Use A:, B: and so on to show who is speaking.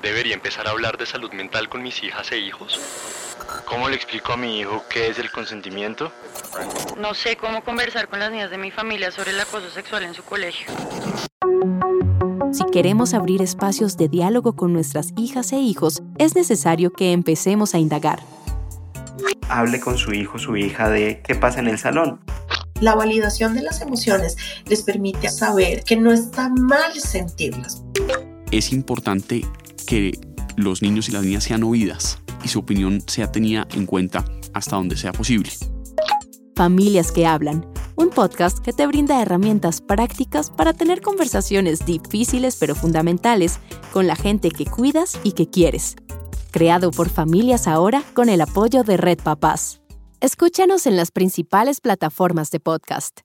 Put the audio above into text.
A: debería empezar a hablar de salud mental con mis hijas e hijos?
B: ¿Cómo le explico a mi hijo qué es el consentimiento?
C: No sé cómo conversar con las niñas de mi familia sobre el acoso sexual en su colegio.
D: Si queremos abrir espacios de diálogo con nuestras hijas e hijos, es necesario que empecemos a indagar.
E: Hable con su hijo o su hija de qué pasa en el salón.
F: La validación de las emociones les permite saber que no está mal sentirlas.
G: Es importante que los niños y las niñas sean oídas y su opinión sea tenida en cuenta hasta donde sea posible.
D: Familias que hablan, un podcast que te brinda herramientas prácticas para tener conversaciones difíciles pero fundamentales con la gente que cuidas y que quieres. Creado por Familias Ahora con el apoyo de Red Papás. Escúchanos en las principales plataformas de podcast.